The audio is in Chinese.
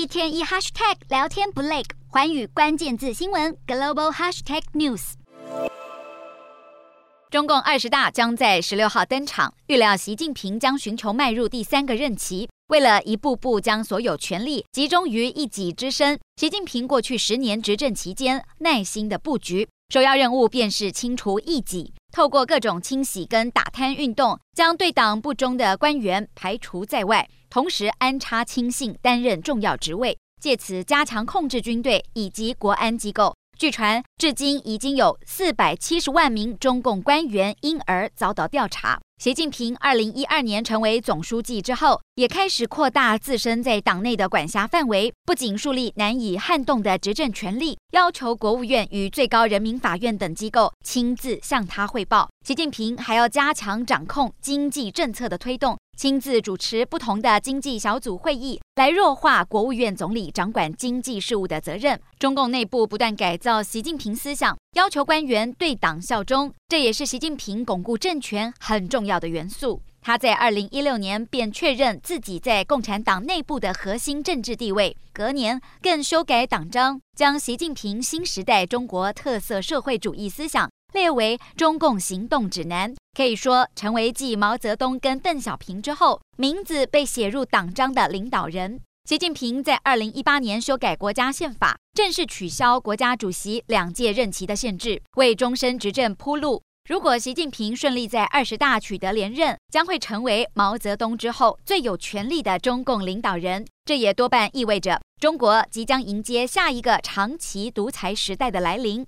一天一 hashtag 聊天不累，环宇关键字新闻 global hashtag news。中共二十大将在十六号登场，预料习近平将寻求迈入第三个任期。为了一步步将所有权力集中于一己之身，习近平过去十年执政期间耐心的布局，首要任务便是清除异己，透过各种清洗跟打贪运动，将对党不忠的官员排除在外，同时安插亲信担任重要职位，借此加强控制军队以及国安机构。据传，至今已经有四百七十万名中共官员因而遭到调查。习近平二零一二年成为总书记之后，也开始扩大自身在党内的管辖范围，不仅树立难以撼动的执政权力，要求国务院与最高人民法院等机构亲自向他汇报。习近平还要加强掌控经济政策的推动。亲自主持不同的经济小组会议，来弱化国务院总理掌管经济事务的责任。中共内部不断改造习近平思想，要求官员对党效忠，这也是习近平巩固政权很重要的元素。他在二零一六年便确认自己在共产党内部的核心政治地位，隔年更修改党章，将习近平新时代中国特色社会主义思想列为中共行动指南。可以说，成为继毛泽东跟邓小平之后，名字被写入党章的领导人。习近平在二零一八年修改国家宪法，正式取消国家主席两届任期的限制，为终身执政铺路。如果习近平顺利在二十大取得连任，将会成为毛泽东之后最有权力的中共领导人。这也多半意味着中国即将迎接下一个长期独裁时代的来临。